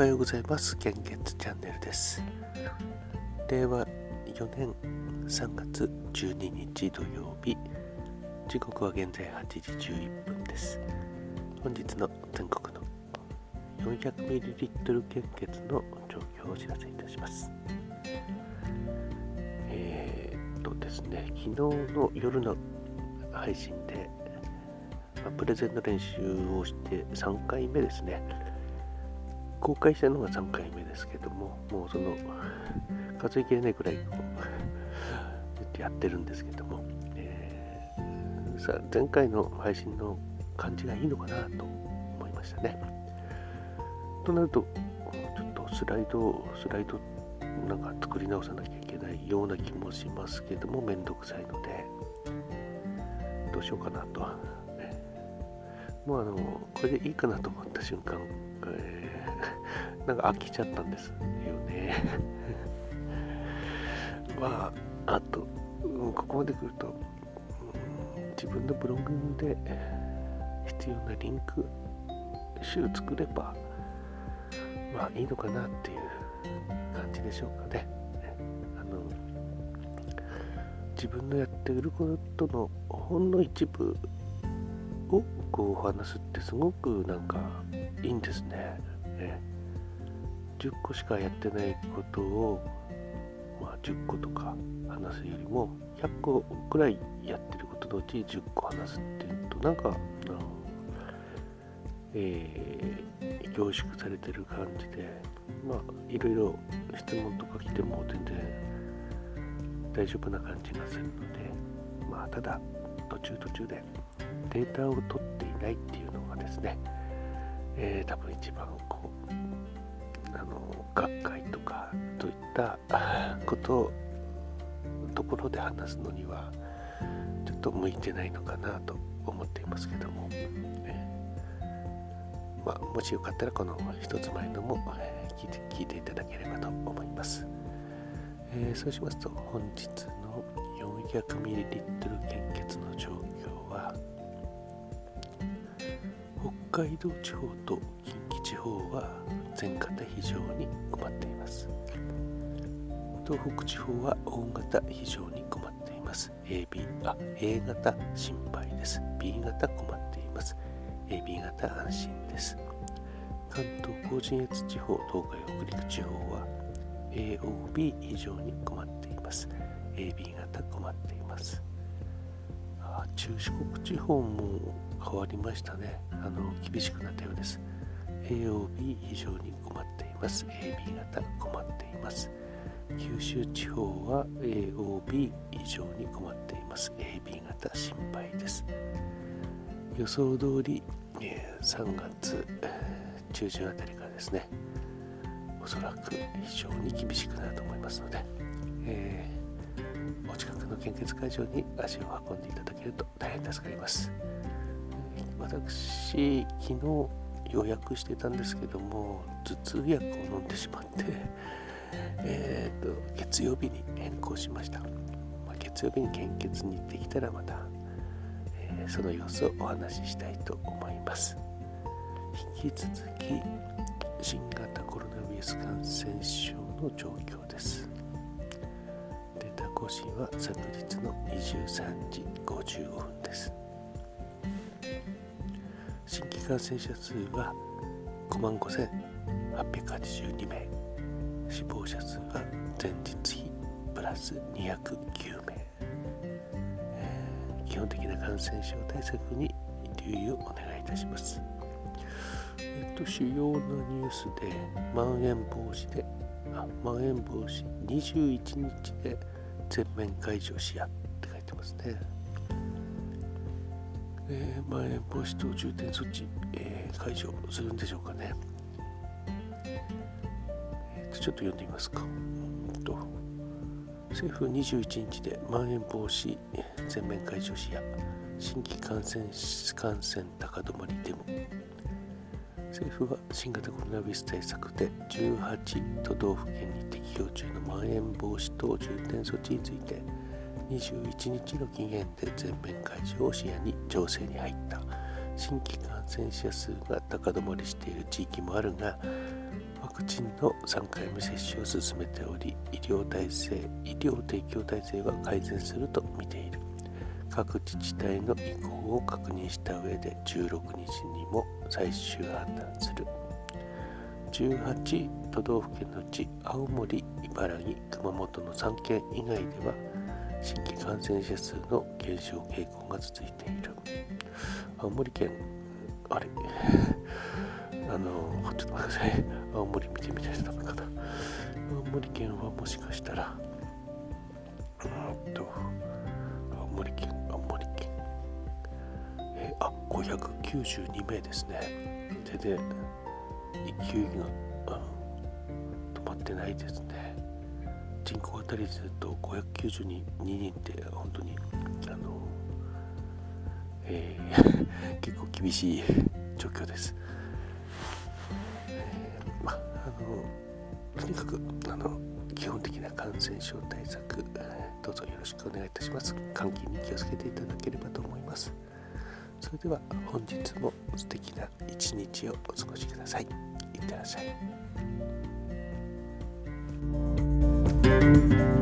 はようございます。献血チャンネルです。令和4年3月12日土曜日、時刻は現在8時11分です。本日の全国の 400ml 献血の状況をお知らせいたします。えー、っとですね、昨日の夜の配信で、まあプレゼンの練習をして3回目ですね。公開したのが3回目ですけども、もうその数えきれないくらいこうやってるんですけども、えーさ前回の配信の感じがいいのかなと思いましたね。となると、ちょっとスライド、スライドなんか作り直さなきゃいけないような気もしますけども、めんどくさいので、どうしようかなと。ねもうあの、これでいいかなと思った瞬間、えーなんか飽きちゃったんですよね。まあ、あと、うんここまで来ると、うん自分のブログで必要なリンク集作れば、まあいいのかなっていう感じでしょうかね。あの自分のやっていることのほんの一部をこう話すってすごくなんかいいんですね。ね10個しかやってないことを、まあ、10個とか話すよりも100個くらいやってることのうち10個話すっていうとなんかあの、えー凝縮されてる感じでまあいろいろ質問とか来ても全然大丈夫な感じがするのでまあただ途中途中でデータを取っていないっていうのがですね、えー多分一番こうあの学会とかといった ことところで話すのにはちょっと向いてないのかなと思っていますけども、ねまあ、もしよかったらこの一つ前のも聞いて聞いていただければと思います、えーそうしますと本日の 400ml 献血の状況は北海道地方と近畿地方は全型非常に困っています。東北地方は大型非常に困っています。AB あ A 型心配です。B 型困っています。AB 型安心です。関東甲信越地方東海北陸地方は AOB 非常に困っています。AB 型困っています。中四国地方も変わりましたねあの厳しくなったようです AOB 非常に困っています AB 型困っています九州地方は AOB 以上に困っています。AB 型心配です。予想通り、3月中旬あたりからですね、おそらく非常に厳しくなると思いますので、えーの献血会場に足を運んでいただけると大変助かります。私、昨日予約してたんですけども、頭痛薬を飲んでしまって、えー、と月曜日に変更しました、まあ月曜日に献血に行ってきたらまた、えーその様子をお話ししたいと思います。引き続き新型コロナウイルス感染症の状況です。更新は昨日の23時55分です。新規感染者数は5万5882名。死亡者数は前日比プラス209名、えー基本的な感染症対策に留意をお願いいたします。えっと主要なニュースでまん延防止であまん延防止21日で全面解除しやって書いてますね。えーまん延防止等重点措置、えー解除するんでしょうかね。えーとちょっと読んでみますか。と政府21日でまん延防止全面解除しや。新規感染感染高止まりでも政府は新型コロナウイルス対策で18都道府県に適用中のまん延防止等重点措置について21日の期限で全面解除を視野に調整に入った。新規感染者数が高止まりしている地域もあるがワクチンの3回目接種を進めており医療体制医療提供体制は改善すると見ている。各自治体の意向を確認した上で16日にも最終判断する。18都道府県のうち青森茨城熊本の3県以外では新規感染者数の減少傾向が続いている。青森県あれ？あのちょっと待ってください。青森見てみないとダメかな青森県はもしかしたらうんと青森県592名ですね。全然勢いが止まってないですね。人口当たりずっと592人って本当にあの、えー、結構厳しい状況です、えー、まあのとにかくあの基本的な感染症対策どうぞよろしくお願いいたします。換気に気をつけていただければと思います。それでは本日も素敵な一日をお過ごしください。いってらっしゃい。